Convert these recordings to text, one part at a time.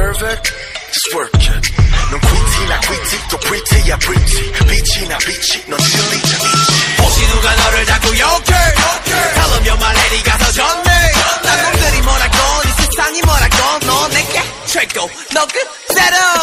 deserve it? Just work it. 넌 quitt이나 quitty 또 pretty야 pretty. 빛이나 빛이 넌 진리자 빛이. 혹시 누가 너를 자꾸 욕해? 달라면 말해 네가 더 좋네. 나 놈들이 뭐라건 이 세상이 뭐라건 너 내게 최고 너 끝내려.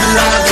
love.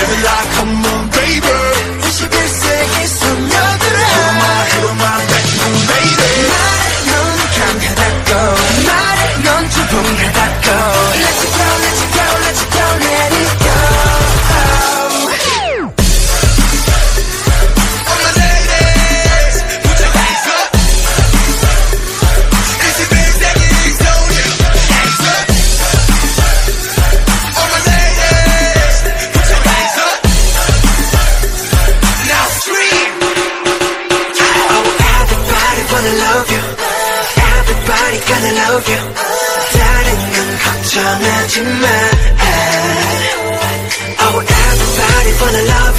전하지만 Oh everybody wanna love